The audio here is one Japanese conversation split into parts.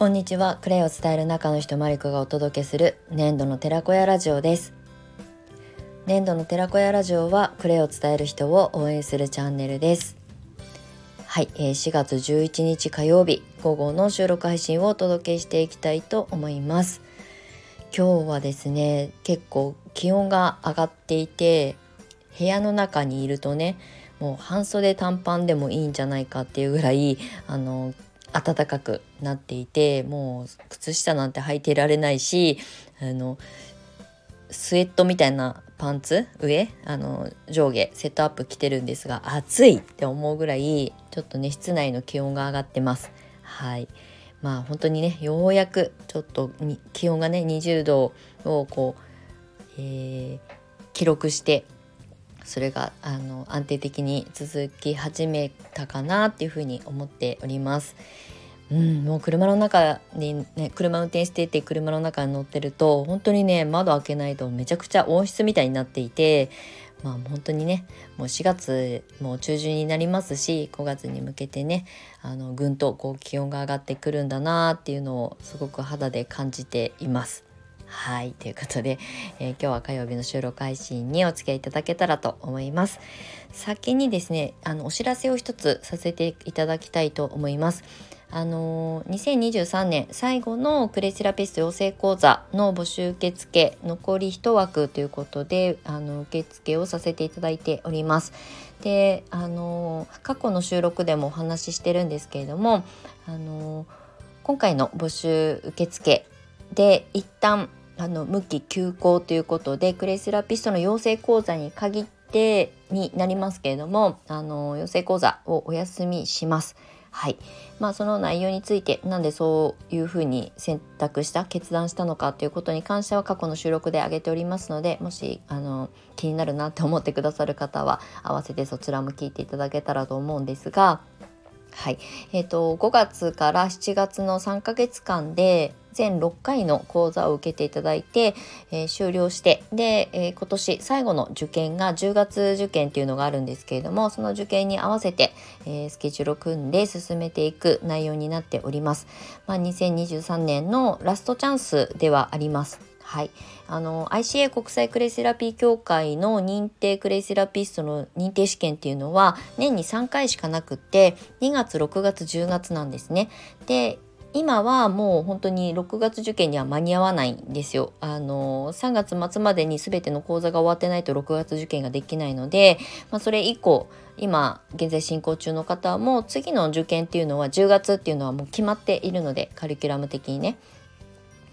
こんにちは。クレイを伝える中の人マリコがお届けする粘土の寺子屋ラジオです。粘土の寺子屋ラジオはクレイを伝える人を応援するチャンネルです。はい、えー、4月11日火曜日午後の収録配信をお届けしていきたいと思います。今日はですね結構気温が上がっていて部屋の中にいるとねもう半袖短パンでもいいんじゃないかっていうぐらいあの暖かくなっていてもう靴下なんて履いてられないしあのスウェットみたいなパンツ上あの上下セットアップ着てるんですが暑いって思うぐらいちょっとね室内の気温が上がってます。はいまあ本当にねようやくちょっと気温がね20度をこう、えー、記録してそれがあの安定的に続き始めたかなっていうふうに思っております。うん、もう車の中にね車運転していて車の中に乗ってると本当にね窓開けないとめちゃくちゃ温室みたいになっていてまあ本当にねもう4月もう中旬になりますし5月に向けてねあのぐんとこう気温が上がってくるんだなっていうのをすごく肌で感じています。はいということで、えー、今日は火曜日の収録配信にお付き合いいただけたらと思います。先にですねあのお知らせを一つさせていただきたいと思います。あの2023年最後のクレイセラピスト養成講座の募集受付残り1枠ということであの受付をさせていただいております。であの過去の収録でもお話ししてるんですけれどもあの今回の募集受付で一旦あの無期休校ということでクレイセラピストの養成講座に限ってになりますけれどもあの養成講座をお休みします。はいまあ、その内容についてなんでそういうふうに選択した決断したのかということに関しては過去の収録で挙げておりますのでもしあの気になるなって思ってくださる方は合わせてそちらも聞いていただけたらと思うんですがはいえーと、5月から7月の3ヶ月間で全6回の講座を受けていただいて、えー、終了してで、えー、今年最後の受験が10月受験っていうのがあるんですけれどもその受験に合わせて、えー、スケジュールを組んで進めていく内容になっております。まあ、2023年のラストチャンスではあります。はい、あの ICA 国際クレイセラピー協会の認定クレイセラピストの認定試験っていうのは年に3回しかなくって2月6月10月なんですね。で今はもう本当に6月受験には間に合わないんですよ。あの3月末までに全ての講座が終わってないと6月受験ができないので、まあ、それ以降今現在進行中の方も次の受験っていうのは10月っていうのはもう決まっているのでカリキュラム的にね。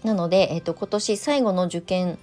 なので、えっと、今年最後の受験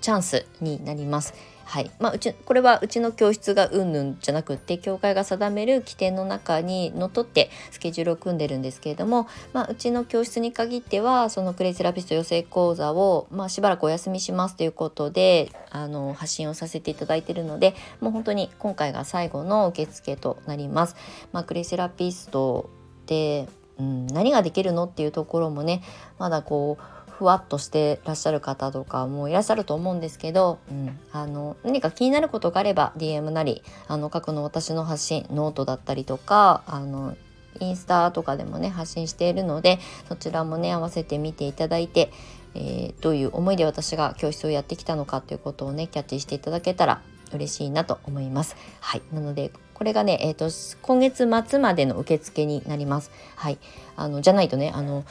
チャンスになります。はいまあ、うちこれはうちの教室がうんぬんじゃなくって教会が定める規定の中にのっとってスケジュールを組んでるんですけれども、まあ、うちの教室に限ってはそのクレイセラピスト養成講座を、まあ、しばらくお休みしますということであの発信をさせていただいてるのでもう本当に今回が最後の受付となります。まあ、クレイセラピストでうん、何ができるのっていうところもねまだこうふわっとしてらっしゃる方とかもいらっしゃると思うんですけど、うん、あの何か気になることがあれば DM なりあの過去の私の発信ノートだったりとかあのインスタとかでもね発信しているのでそちらもね合わせて見ていただいて、えー、どういう思いで私が教室をやってきたのかということをねキャッチしていただけたら嬉しいなと思います。はい、なのでこれがね、えーと、今月末までの受付になります。はい、あのじゃないとねあの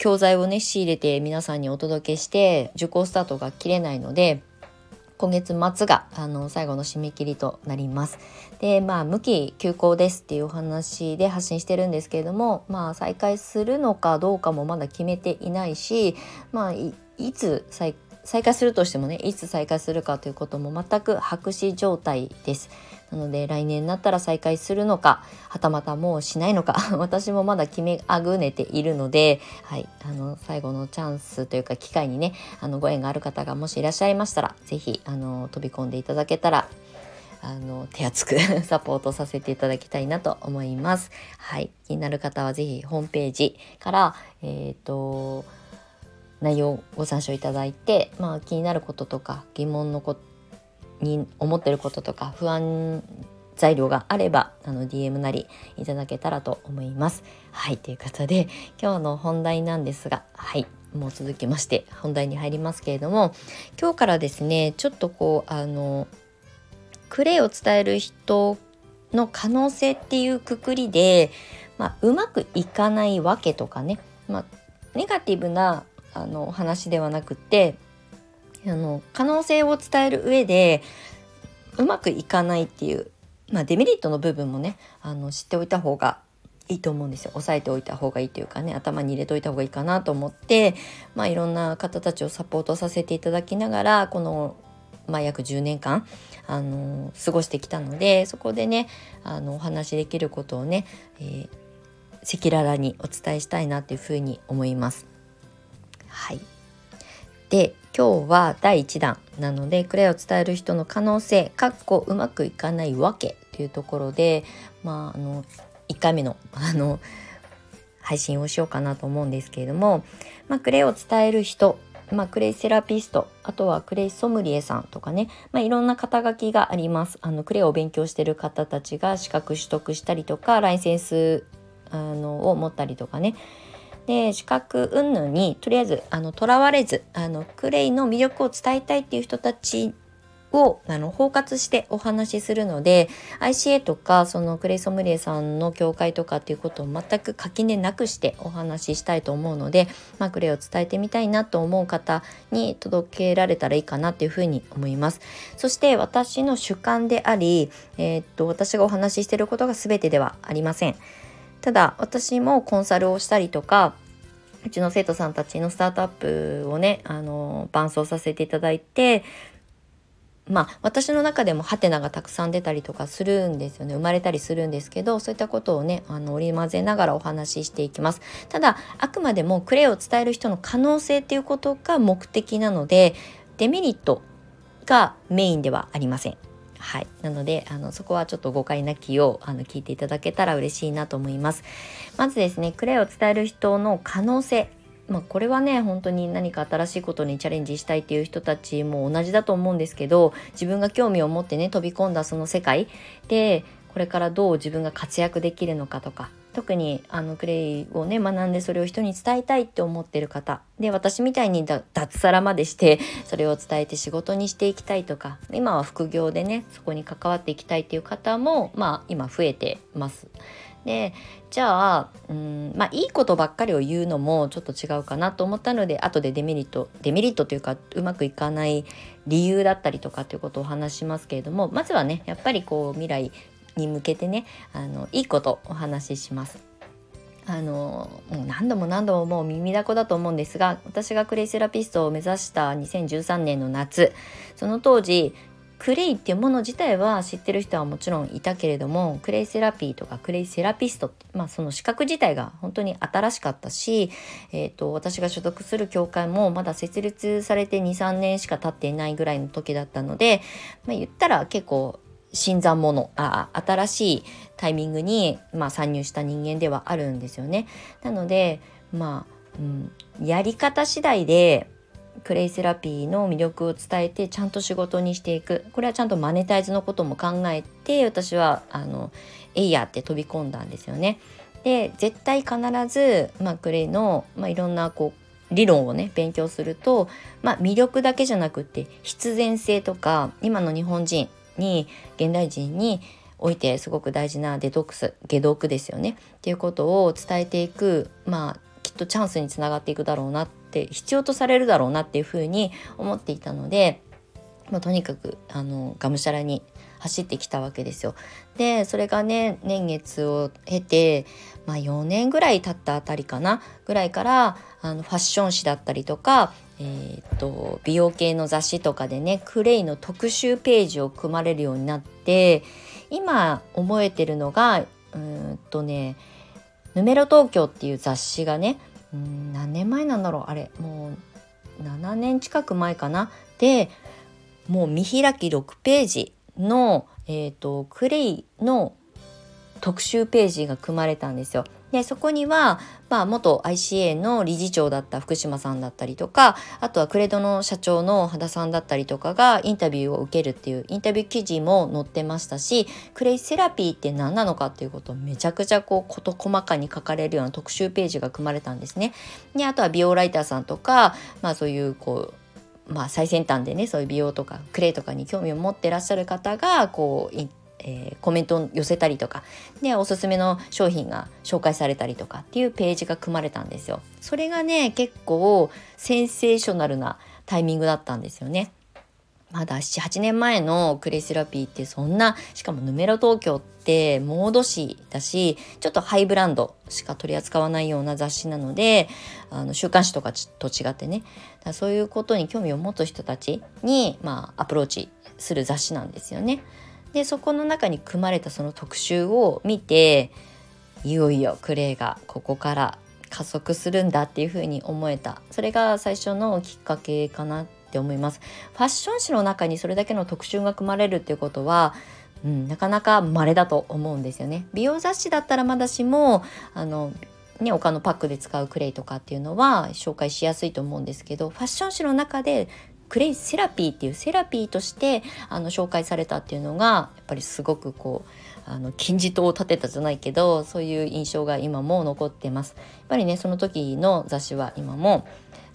教材をね仕入れて皆さんにお届けして受講スタートが切れないので今月末があの最後の締め切りとなります。でまあ無期休校ですっていうお話で発信してるんですけれどもまあ再開するのかどうかもまだ決めていないしまあいつ再開再開するとしてもねいつ再開するかということも全く白紙状態です。なので来年になったら再開するのかはたまたもうしないのか 私もまだ決めあぐねているので、はい、あの最後のチャンスというか機会にねあのご縁がある方がもしいらっしゃいましたら是非飛び込んでいただけたらあの手厚く サポートさせていただきたいなと思います。はい、気になる方は是非ホームページからえっ、ー、と内容をご参照いただいて、まあ、気になることとか疑問のこに思ってることとか不安材料があればあの DM なりいただけたらと思います。はいということで今日の本題なんですがはいもう続きまして本題に入りますけれども今日からですねちょっとこうあのクレイを伝える人の可能性っていうくくりで、まあ、うまくいかないわけとかね、まあ、ネガティブなあの話ではなくてあの可能性を伝える上でうまくいかないっていう、まあ、デメリットの部分もねあの知っておいた方がいいと思うんですよ押さえておいた方がいいというかね頭に入れといた方がいいかなと思って、まあ、いろんな方たちをサポートさせていただきながらこの、まあ、約10年間あの過ごしてきたのでそこでねあのお話しできることをね、赤裸々にお伝えしたいなっていうふうに思います。はい。で今日は第1弾なのでクレイを伝える人の可能性かっこうまくいかないわけというところでまああの1回目の あの配信をしようかなと思うんですけれども、まあ、クレイを伝える人、まあ、クレイセラピストあとはクレイソムリエさんとかね、まあ、いろんな肩書きがあります。あのクレイを勉強してる方たちが資格取得したりとかライセンスあのを持ったりとかねで資格云々にとりあえずあのとらわれずあのクレイの魅力を伝えたいっていう人たちをあの包括してお話しするので ICA とかそのクレイソムリエさんの協会とかっていうことを全く垣根なくしてお話ししたいと思うので、まあ、クレイを伝えてみたいなと思う方に届けられたらいいかなっていうふうに思います。そして私の主観であり、えー、っと私がお話ししていることが全てではありません。ただ私もコンサルをしたりとかうちの生徒さんたちのスタートアップをねあの伴走させていただいてまあ私の中でもハテナがたくさん出たりとかするんですよね。生まれたりするんですけどそういったことをねあの織り交ぜながらお話ししていきます。ただあくまでもクレイを伝える人の可能性っていうことが目的なのでデメリットがメインではありません。はい、なのであのそこはちょっと誤解なきようあの聞いていただけたら嬉しいなと思います。まずですねクレイを伝える人の可能性。まあ、これはね本当に何か新しいことにチャレンジしたいっていう人たちも同じだと思うんですけど自分が興味を持ってね飛び込んだその世界。でこれからどう自分が活躍できるのかとか特にあのクレイをね学んでそれを人に伝えたいって思ってる方で私みたいに脱サラまでしてそれを伝えて仕事にしていきたいとか今は副業でねそこに関わっていきたいっていう方もまあ今増えてます。でじゃあうんまあいいことばっかりを言うのもちょっと違うかなと思ったので後でデメリットデメリットというかうまくいかない理由だったりとかっていうことをお話しますけれどもまずはねやっぱりこう未来に向けてねあのいいことお話しします。あのもう何度も何度ももう耳だこだと思うんですが私がクレイセラピストを目指した2013年の夏その当時クレイっていうもの自体は知ってる人はもちろんいたけれどもクレイセラピーとかクレイセラピストってまあ、その資格自体が本当に新しかったし、えーと私が所属する協会もまだ設立されて23年しか経っていないぐらいの時だったので、まあ、言ったら結構新参者あ新しいタイミングに、まあ、参入した人間ではあるんですよね。なのでまあ、うん、やり方次第でクレイセラピーの魅力を伝えてちゃんと仕事にしていくこれはちゃんとマネタイズのことも考えて私はあのえいやって飛び込んだんですよね。で絶対必ず、まあ、クレイの、まあ、いろんなこう理論をね勉強すると、まあ、魅力だけじゃなくって必然性とか今の日本人に現代人においてすごく大事なデトックス解毒ですよねっていうことを伝えていくまあきっとチャンスにつながっていくだろうなって必要とされるだろうなっていうふうに思っていたので、まあ、とにかくあのがむしゃらに走ってきたわけですよ。でそれがね年月を経て、まあ、4年ぐらい経ったあたりかなぐらいからあのファッション誌だったりとかえーと、美容系の雑誌とかでねクレイの特集ページを組まれるようになって今覚えてるのがうんとね「ヌメロ東京」っていう雑誌がねうん何年前なんだろうあれもう7年近く前かなでもう見開き6ページの、えーとクレイの特集ページが組まれたんですよ。でそこには、まあ、元 ICA の理事長だった福島さんだったりとかあとはクレドの社長の羽田さんだったりとかがインタビューを受けるっていうインタビュー記事も載ってましたしクレイセラピーって何なのかっていうことをめちゃくちゃこう事細かに書かれるような特集ページが組まれたんですね。であとは美容ライターさんとか、まあ、そういうこうまあ、最先端でねそういう美容とかクレイとかに興味を持ってらっしゃる方がこうえー、コメントを寄せたりとかでおすすめの商品が紹介されたりとかっていうページが組まれたんですよ。それがね結構センセーショナルなタイミングだったんですよね。まだ78年前のクレイセラピーってそんなしかもヌメロ東京ってモード誌だしちょっとハイブランドしか取り扱わないような雑誌なのであの週刊誌とかと違ってねそういうことに興味を持つ人たちに、まあ、アプローチする雑誌なんですよね。でそこの中に組まれたその特集を見ていよいよクレイがここから加速するんだっていうふうに思えた。それが最初のきっかけかなって思います。ファッション誌の中にそれだけの特集が組まれるっていうことはうん、なかなか稀だと思うんですよね。美容雑誌だったらまだしもあのね、他のパックで使うクレイとかっていうのは紹介しやすいと思うんですけどファッション誌の中でクレイセラピーっていうセラピーとしてあの紹介されたっていうのがやっぱりすごくこうあの金字塔を立てたじゃないけどそういう印象が今も残ってます。やっぱりねその時の雑誌は今も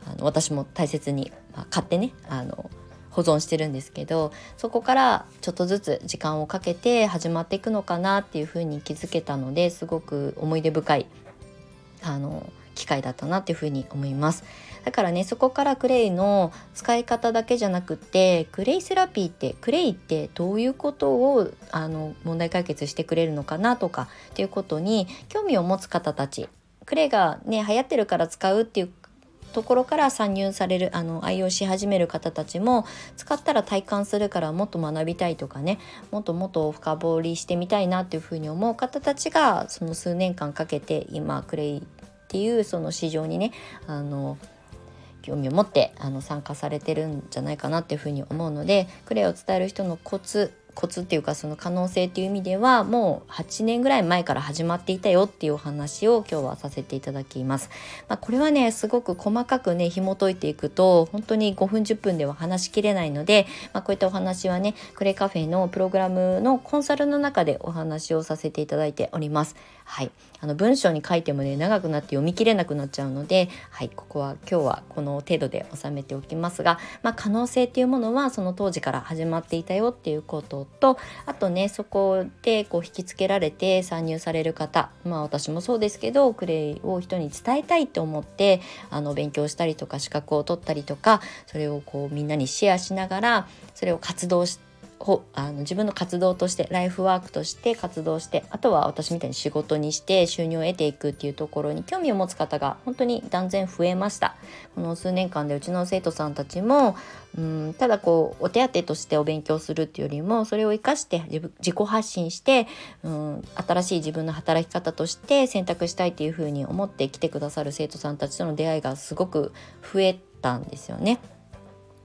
あの私も大切に、まあ、買ってねあの保存してるんですけどそこからちょっとずつ時間をかけて始まっていくのかなっていうふうに気づけたのですごく思い出深いあの機会だったなっていうふうに思います。だからねそこからクレイの使い方だけじゃなくってクレイセラピーってクレイってどういうことをあの問題解決してくれるのかなとかっていうことに興味を持つ方たちクレイがね流行ってるから使うっていうところから参入されるあの愛用し始める方たちも使ったら体感するからもっと学びたいとかねもっともっと深掘りしてみたいなっていうふうに思う方たちがその数年間かけて今クレイっていうその市場にねあの興味を持ってあの参加されてるんじゃないかなっていうふうに思うのでクレイを伝える人のコツコツっていうかその可能性っていう意味ではもう8年ぐらい前から始まっていたよっていうお話を今日はさせていただきます。まあ、これはねすごく細かくね紐解いていくと本当に5分10分では話しきれないので、まあ、こういったお話はねクレイカフェのプログラムのコンサルの中でお話をさせていただいております。はい、あの文章に書いてもね長くなって読み切れなくなっちゃうので、はい、ここは今日はこの程度で収めておきますが、まあ、可能性っていうものはその当時から始まっていたよっていうこととあとねそこでこう引きつけられて参入される方まあ私もそうですけどクレイを人に伝えたいって思ってあの勉強したりとか資格を取ったりとかそれをこうみんなにシェアしながらそれを活動してほあの自分の活動としてライフワークとして活動してあとは私みたいに仕事にして収入を得ていくっていうところに興味を持つ方が本当に断然増えましたこの数年間でうちの生徒さんたちもうんただこうお手当としてお勉強するっていうよりもそれを生かして自己発信してうん新しい自分の働き方として選択したいっていうふうに思って来てくださる生徒さんたちとの出会いがすごく増えたんですよね。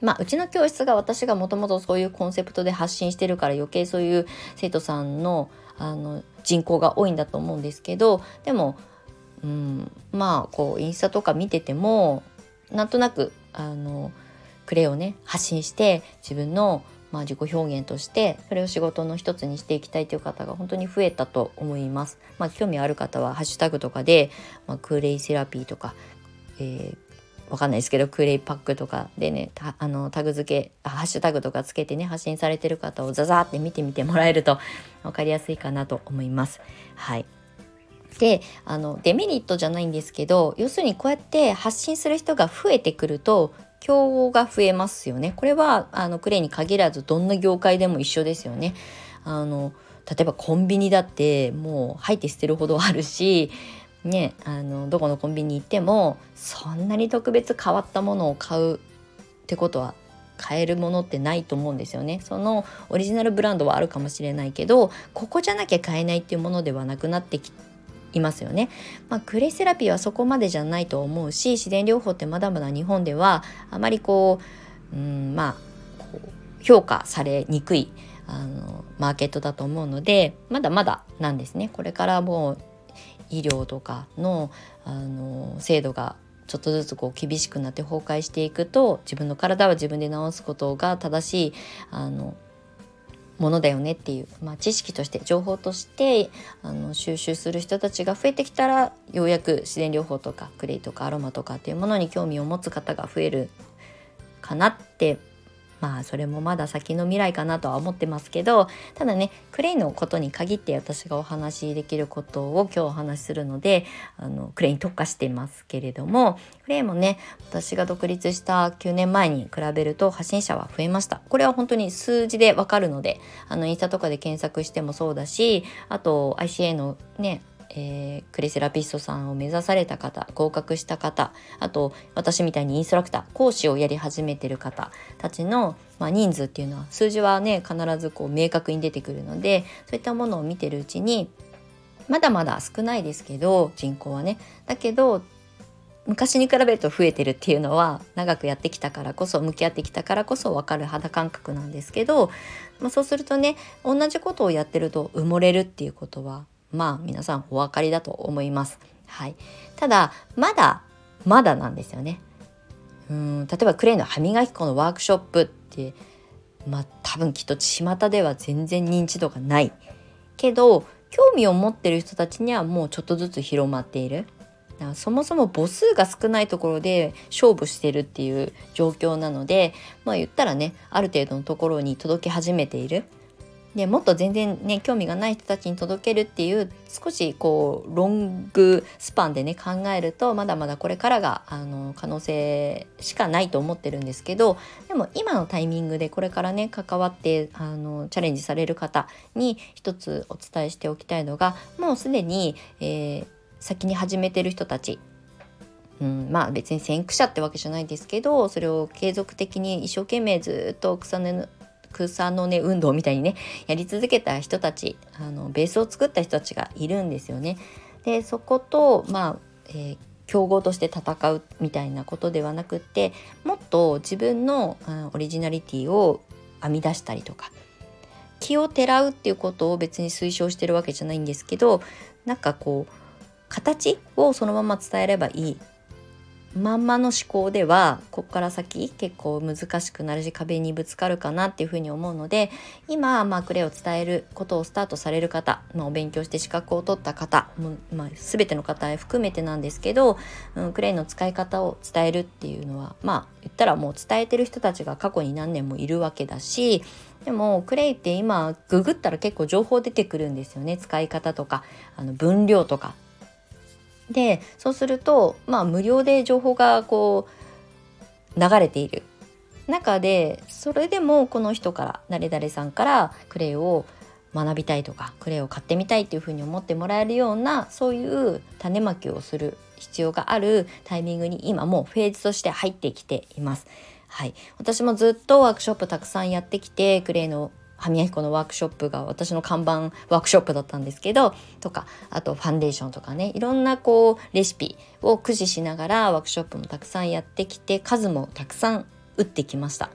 まあ、うちの教室が私がもともとそういうコンセプトで発信してるから余計そういう生徒さんのあの人口が多いんだと思うんですけどでも、うん、まあこうインスタとか見ててもなんとなくあのクレをね発信して自分のまあ、自己表現としてそれを仕事の一つにしていきたいという方が本当に増えたと思います。まあ、興味ある方はハッシュタグとかで、まあ、クレイセラピーとか、えー、わかんないですけどクレイパックとかでねあのタグ付けハッシュタグとかつけてね発信されてる方をザザーって見てみてもらえると分かりやすいかなと思います。はいであのデメリットじゃないんですけど要するにこうやって発信する人が増えてくると競合が増えますよね。これはあのクレイに限らずどんな業界でも一緒ですよね。あの例えばコンビニだってもう入って捨てるほどあるしねあのどこのコンビニ行ってもそんなに特別変わったものを買うってことは買えるものってないと思うんですよね。そのオリジナルブランドはあるかもしれないけどここじゃなきゃ買えないっていうものではなくなってきいますよね、まあ、クレイセラピーはそこまでじゃないと思うし自然療法ってまだまだ日本ではあまりこううんまあこう評価されにくいあのマーケットだと思うのでまだまだなんですね。これからもう医療とかのあの制度がちょっとずつこう厳しくなって崩壊していくと自分の体は自分で治すことが正しいあのものだよねっていう、まあ、知識として情報としてあの収集する人たちが増えてきたらようやく自然療法とかクレイとかアロマとかっていうものに興味を持つ方が増えるかなってまあそれもまだ先の未来かなとは思ってますけどただねクレイのことに限って私がお話しできることを今日お話しするのであのクレイに特化していますけれどもクレイもね私が独立した9年前に比べると発信者は増えました。これは本当に数字でわかるのであのインスタとかで検索してもそうだしあと ICA のねえー、クリセラピストさんを目指された方合格した方あと私みたいにインストラクター講師をやり始めてる方たちの、まあ、人数っていうのは数字はね必ずこう明確に出てくるのでそういったものを見てるうちにまだまだ少ないですけど人口はね。だけど昔に比べると増えてるっていうのは長くやってきたからこそ向き合ってきたからこそ分かる肌感覚なんですけど、まあ、そうするとね同じことをやってると埋もれるっていうことはまあ皆さんお分かりだと思います。はい、ただまだまだなんですよね。うん例えばクレイの歯磨き粉のワークショップってまあ多分きっと巷では全然認知度がないけど興味を持ってる人たちにはもうちょっとずつ広まっている。そもそも母数が少ないところで勝負してるっていう状況なのでまあ言ったらねある程度のところに届き始めているでもっと全然ね興味がない人たちに届けるっていう少しこうロングスパンでね考えるとまだまだこれからがあの可能性しかないと思ってるんですけどでも今のタイミングでこれからね関わってあのチャレンジされる方に一つお伝えしておきたいのがもうすでに、えー、先に始めてる人たち。うん、まあ別に先駆者ってわけじゃないですけどそれを継続的に一生懸命ずっと草根草の根運動みたいにねやり続けた人たちあのベースを作った人たちがいるんですよね。でそことまあ、えー競合として戦うみたいなことではなくってもっと自分のオリジナリティを編み出したりとか気をてらうっていうことを別に推奨してるわけじゃないんですけどなんかこう形をそのまま伝えればいいまんまの思考ではここから先結構難しくなるし壁にぶつかるかなっていうふうに思うので今、まあ、クレを伝えることをスタートされる方、まあ、お勉強して資格を取った方も、まあ、全ての方へ含めてなんですけど、うん、クレイの使い方を伝えるっていうのはまあ言ったらもう伝えてる人たちが過去に何年もいるわけだしでもクレイって今ググったら結構情報出てくるんですよね。使い方とかあの分量とか。でそうするとまあ無料で情報がこう流れている中でそれでもこの人から誰々さんからクレイを学びたいとかクレイを買ってみたいっていうふうに思ってもらえるようなそういう種まきをする必要があるタイミングに今もうフェーズとして入ってきています。はい、私もずっとワークショップたくさんやってきてクレイの歯磨き粉のワークショップが私の看板ワークショップだったんですけどとかあとファンデーションとかねいろんなこうレシピを駆使しながらワークショップもたくさんやってきて数もたくさん打ってきました。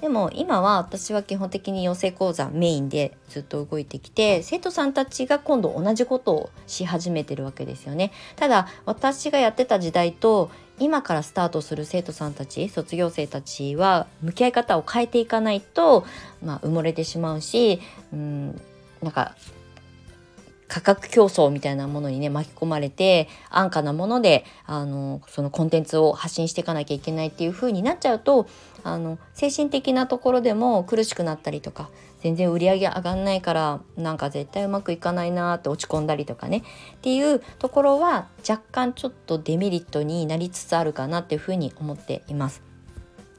でも今は私は基本的に養成講座メインでずっと動いてきて生徒さんたちが今度同じことをし始めてるわけですよね。ただ私がやってた時代と今からスタートする生徒さんたち卒業生たちは向き合い方を変えていかないと、まあ、埋もれてしまうしうんなんか価格競争みたいなものにね巻き込まれて安価なものであのそのコンテンツを発信していかなきゃいけないっていう風になっちゃうとあの精神的なところでも苦しくなったりとか全然売り上げ上がんないからなんか絶対うまくいかないなって落ち込んだりとかねっていうところは若干ちょっとデメリットになりつつあるかなっていうふうに思っています。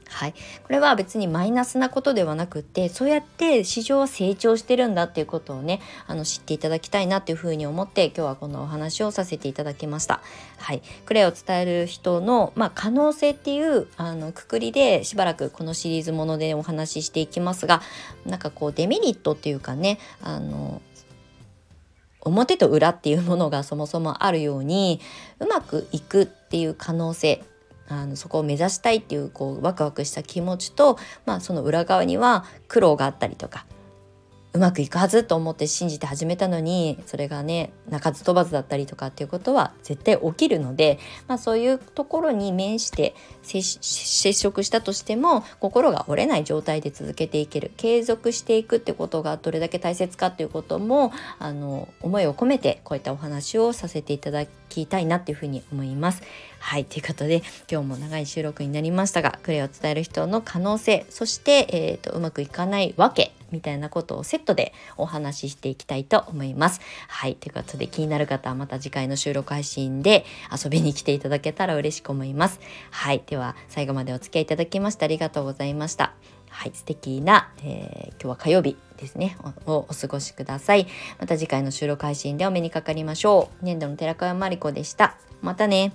はい、これは別にマイナスなことではなくってそうやって市場は成長してるんだっていうことをねあの知っていただきたいなっていうふうに思って今日はこのお話をさせていただきました。はい、クレイを伝える人の、まあ、可能性っていうあのくくりでしばらくこのシリーズものでお話ししていきますがなんかこうデメリットっていうかねあの表と裏っていうものがそもそもあるようにうまくいくっていう可能性あのそこを目指したいっていうこうワクワクした気持ちと、まあ、その裏側には苦労があったりとかうまくいくはずと思って信じて始めたのにそれがね鳴かず飛ばずだったりとかっていうことは絶対起きるので、まあ、そういうところに面して接触したとしても心が折れない状態で続けていける継続していくってことがどれだけ大切かっていうこともあの思いを込めてこういったお話をさせていただきたいなっていうふうに思います。はいということで今日も長い収録になりましたがクレを伝える人の可能性そして、えーと、うまくいかないわけみたいなことをセットでお話ししていきたいと思います。はい。ということで気になる方はまた次回の収録配信で遊びに来ていただけたら嬉しく思います。はい。では最後までお付き合いいただきましてありがとうございました。はい。素敵な、えー、今日は火曜日ですねお。お過ごしください。また次回の収録配信でお目にかかりましょう。年度の寺川まりこでした。またね。